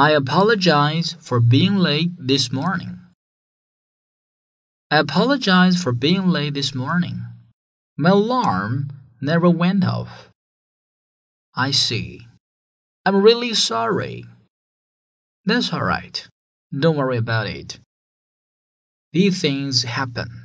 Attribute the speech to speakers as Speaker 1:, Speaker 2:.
Speaker 1: I apologize for being late this morning. I apologize for being late this morning. My alarm never went off. I see. I'm really sorry. That's all right. Don't worry about it. These things happen.